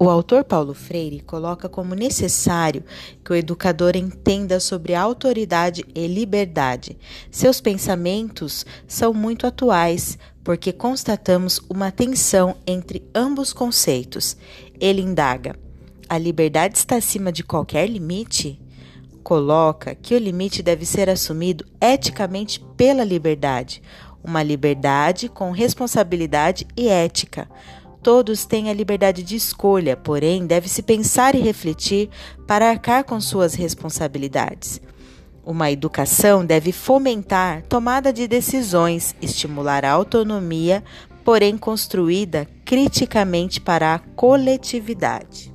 O autor Paulo Freire coloca como necessário que o educador entenda sobre autoridade e liberdade. Seus pensamentos são muito atuais, porque constatamos uma tensão entre ambos conceitos. Ele indaga: a liberdade está acima de qualquer limite? Coloca que o limite deve ser assumido eticamente pela liberdade, uma liberdade com responsabilidade e ética. Todos têm a liberdade de escolha, porém, deve-se pensar e refletir para arcar com suas responsabilidades. Uma educação deve fomentar tomada de decisões, estimular a autonomia, porém construída criticamente para a coletividade.